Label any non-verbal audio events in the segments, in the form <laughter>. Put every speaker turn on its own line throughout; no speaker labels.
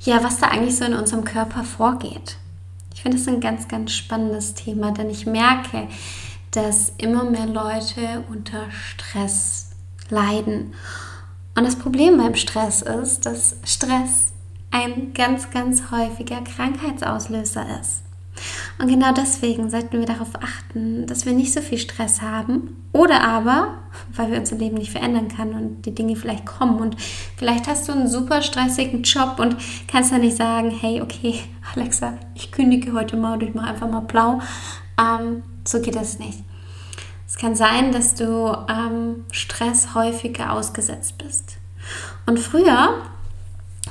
ja, was da eigentlich so in unserem Körper vorgeht. Ich finde es ein ganz, ganz spannendes Thema, denn ich merke, dass immer mehr Leute unter Stress leiden. Und das Problem beim Stress ist, dass Stress ein ganz, ganz häufiger Krankheitsauslöser ist. Und genau deswegen sollten wir darauf achten, dass wir nicht so viel Stress haben oder aber, weil wir unser Leben nicht verändern können und die Dinge vielleicht kommen und vielleicht hast du einen super stressigen Job und kannst dann nicht sagen, hey, okay, <laughs> Alexa, ich kündige heute mal und ich mache einfach mal blau. Ähm, so geht das nicht. Es kann sein, dass du ähm, Stress häufiger ausgesetzt bist. Und früher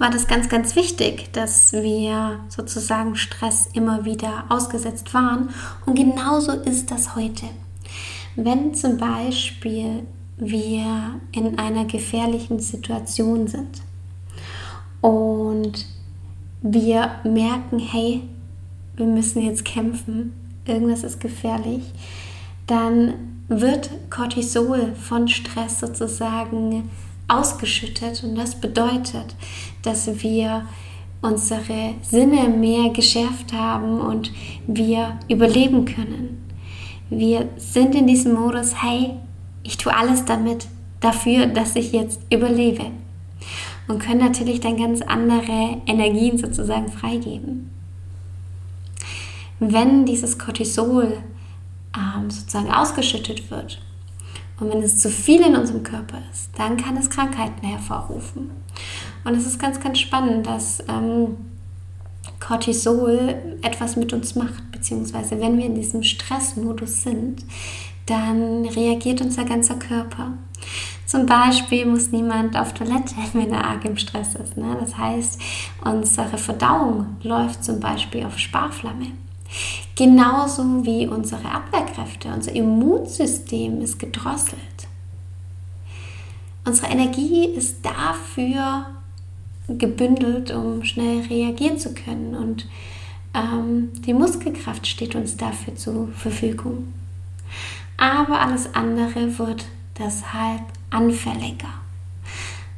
war das ganz, ganz wichtig, dass wir sozusagen Stress immer wieder ausgesetzt waren. Und genauso ist das heute. Wenn zum Beispiel wir in einer gefährlichen Situation sind und wir merken, hey, wir müssen jetzt kämpfen, irgendwas ist gefährlich, dann wird Cortisol von Stress sozusagen ausgeschüttet und das bedeutet, dass wir unsere Sinne mehr geschärft haben und wir überleben können. Wir sind in diesem Modus, hey, ich tue alles damit, dafür, dass ich jetzt überlebe. Und können natürlich dann ganz andere Energien sozusagen freigeben. Wenn dieses Cortisol ähm, sozusagen ausgeschüttet wird und wenn es zu viel in unserem Körper ist, dann kann es Krankheiten hervorrufen. Und es ist ganz, ganz spannend, dass ähm, Cortisol etwas mit uns macht, beziehungsweise wenn wir in diesem Stressmodus sind, dann reagiert unser ganzer Körper. Zum Beispiel muss niemand auf Toilette, <laughs> wenn er arg im Stress ist. Ne? Das heißt, unsere Verdauung läuft zum Beispiel auf Sparflamme. Genauso wie unsere Abwehrkräfte, unser Immunsystem ist gedrosselt. Unsere Energie ist dafür gebündelt, um schnell reagieren zu können. Und ähm, die Muskelkraft steht uns dafür zur Verfügung. Aber alles andere wird deshalb anfälliger.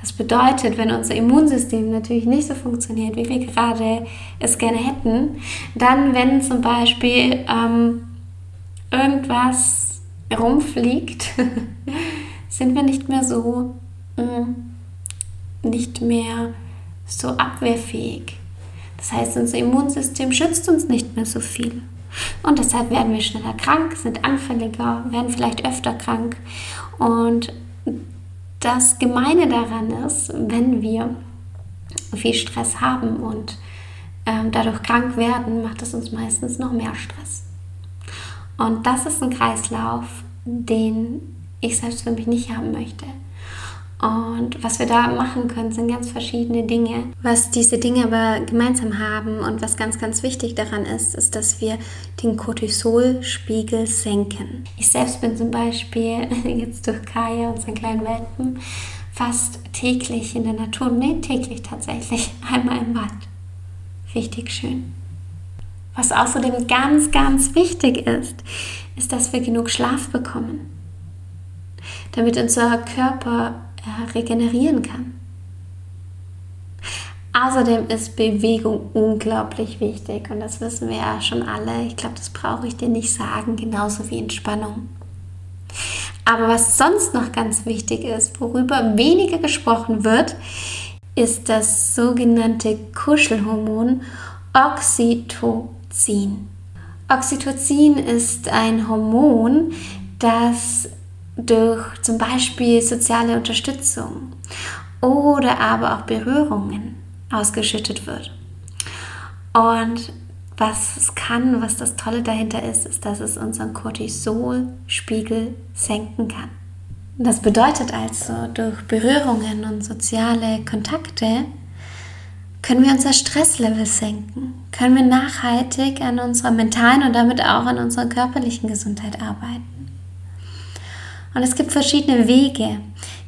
Das bedeutet, wenn unser Immunsystem natürlich nicht so funktioniert, wie wir gerade es gerne hätten, dann, wenn zum Beispiel ähm, irgendwas rumfliegt, <laughs> sind wir nicht mehr so, mh, mm, nicht mehr so abwehrfähig. Das heißt, unser Immunsystem schützt uns nicht mehr so viel. Und deshalb werden wir schneller krank, sind anfälliger, werden vielleicht öfter krank. Und das Gemeine daran ist, wenn wir viel Stress haben und ähm, dadurch krank werden, macht es uns meistens noch mehr Stress. Und das ist ein Kreislauf, den ich selbst für mich nicht haben möchte. Und was wir da machen können, sind ganz verschiedene Dinge. Was diese Dinge aber gemeinsam haben und was ganz, ganz wichtig daran ist, ist, dass wir den Cortisolspiegel senken. Ich selbst bin zum Beispiel <laughs> jetzt durch Kaya, unseren kleinen Welpen, fast täglich in der Natur, nee, täglich tatsächlich, <laughs> einmal im Wald. Richtig schön. Was außerdem ganz, ganz wichtig ist, ist, dass wir genug Schlaf bekommen, damit unser Körper regenerieren kann. Außerdem ist Bewegung unglaublich wichtig und das wissen wir ja schon alle. Ich glaube, das brauche ich dir nicht sagen, genauso wie Entspannung. Aber was sonst noch ganz wichtig ist, worüber weniger gesprochen wird, ist das sogenannte Kuschelhormon Oxytocin. Oxytocin ist ein Hormon, das durch zum Beispiel soziale Unterstützung oder aber auch Berührungen ausgeschüttet wird. Und was es kann, was das Tolle dahinter ist, ist, dass es unseren Cortisolspiegel senken kann. Das bedeutet also, durch Berührungen und soziale Kontakte können wir unser Stresslevel senken, können wir nachhaltig an unserer mentalen und damit auch an unserer körperlichen Gesundheit arbeiten. Und es gibt verschiedene Wege,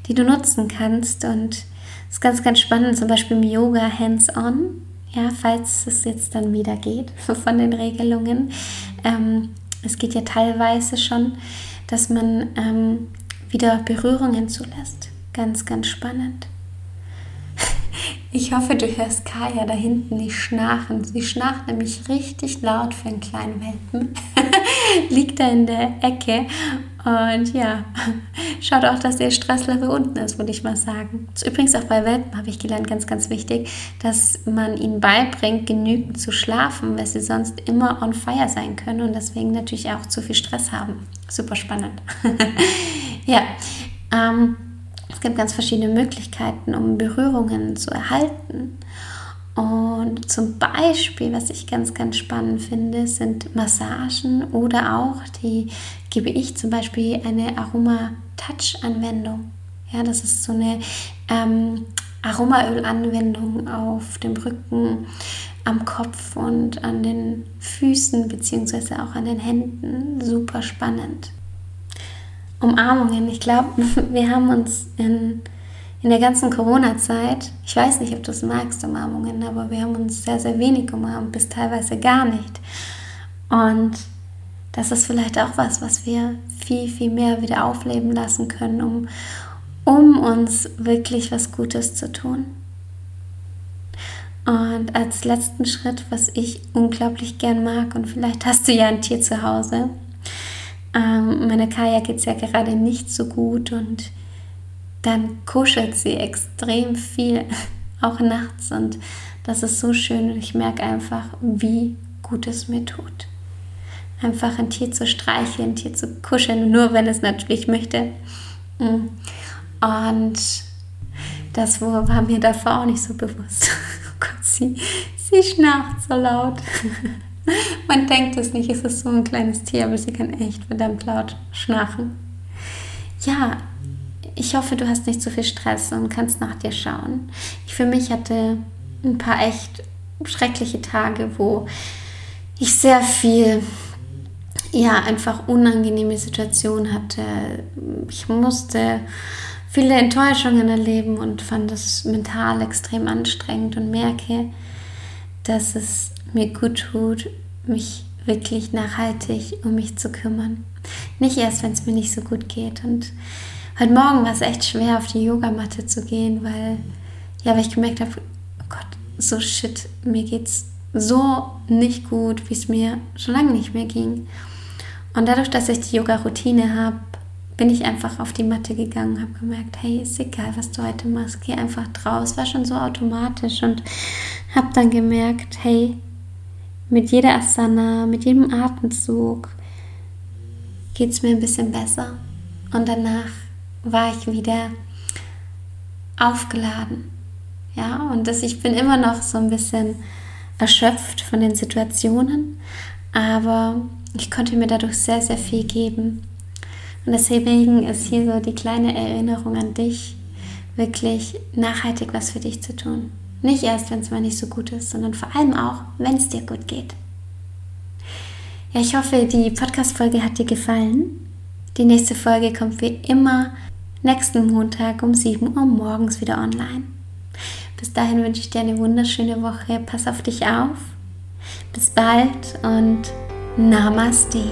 die du nutzen kannst und es ist ganz, ganz spannend, zum Beispiel im Yoga hands-on, ja, falls es jetzt dann wieder geht <laughs> von den Regelungen. Ähm, es geht ja teilweise schon, dass man ähm, wieder Berührungen zulässt. Ganz, ganz spannend. <laughs> Ich hoffe, du hörst Kaya da hinten nicht schnarchen. Sie schnarcht nämlich richtig laut für einen kleinen Welpen. <laughs> Liegt da in der Ecke. Und ja, <laughs> schaut auch, dass ihr Stresslevel unten ist, würde ich mal sagen. Übrigens auch bei Welpen habe ich gelernt, ganz, ganz wichtig, dass man ihnen beibringt, genügend zu schlafen, weil sie sonst immer on fire sein können und deswegen natürlich auch zu viel Stress haben. Super spannend. <laughs> ja, ähm, es gibt ganz verschiedene Möglichkeiten, um Berührungen zu erhalten. Und zum Beispiel, was ich ganz, ganz spannend finde, sind Massagen oder auch, die gebe ich zum Beispiel eine Aroma-Touch-Anwendung. Ja, das ist so eine ähm, Aromaöl-Anwendung auf dem Rücken, am Kopf und an den Füßen beziehungsweise auch an den Händen. Super spannend. Umarmungen. Ich glaube, <laughs> wir haben uns in, in der ganzen Corona-Zeit, ich weiß nicht, ob du es magst, Umarmungen, aber wir haben uns sehr, sehr wenig umarmt, bis teilweise gar nicht. Und das ist vielleicht auch was, was wir viel, viel mehr wieder aufleben lassen können, um, um uns wirklich was Gutes zu tun. Und als letzten Schritt, was ich unglaublich gern mag, und vielleicht hast du ja ein Tier zu Hause, ähm, meiner Kaya geht es ja gerade nicht so gut und dann kuschelt sie extrem viel, <laughs> auch nachts. Und das ist so schön ich merke einfach, wie gut es mir tut. Einfach ein Tier zu streicheln, ein Tier zu kuscheln, nur wenn es natürlich möchte. Mm. Und das war mir davor auch nicht so bewusst. <laughs> Oh Gott, sie, sie schnarcht so laut. <laughs> Man denkt es nicht, es ist so ein kleines Tier, aber sie kann echt verdammt laut schnarchen. Ja, ich hoffe, du hast nicht so viel Stress und kannst nach dir schauen. Ich für mich hatte ein paar echt schreckliche Tage, wo ich sehr viel, ja, einfach unangenehme Situationen hatte. Ich musste viele Enttäuschungen erleben und fand das mental extrem anstrengend und merke, dass es mir gut tut, mich wirklich nachhaltig um mich zu kümmern. Nicht erst, wenn es mir nicht so gut geht. Und heute Morgen war es echt schwer, auf die Yogamatte zu gehen, weil, ja, weil ich gemerkt habe, oh Gott, so shit, mir geht's so nicht gut, wie es mir schon lange nicht mehr ging. Und dadurch, dass ich die Yoga-Routine habe, bin ich einfach auf die Matte gegangen, habe gemerkt, hey, ist egal, was du heute machst, geh einfach draus. War schon so automatisch und habe dann gemerkt, hey, mit jeder Asana, mit jedem Atemzug geht es mir ein bisschen besser. Und danach war ich wieder aufgeladen. Ja, und das, ich bin immer noch so ein bisschen erschöpft von den Situationen, aber ich konnte mir dadurch sehr, sehr viel geben. Und deswegen ist hier so die kleine Erinnerung an dich, wirklich nachhaltig was für dich zu tun. Nicht erst, wenn es mal nicht so gut ist, sondern vor allem auch, wenn es dir gut geht. Ja, ich hoffe, die Podcast-Folge hat dir gefallen. Die nächste Folge kommt wie immer nächsten Montag um 7 Uhr morgens wieder online. Bis dahin wünsche ich dir eine wunderschöne Woche. Pass auf dich auf. Bis bald und Namaste.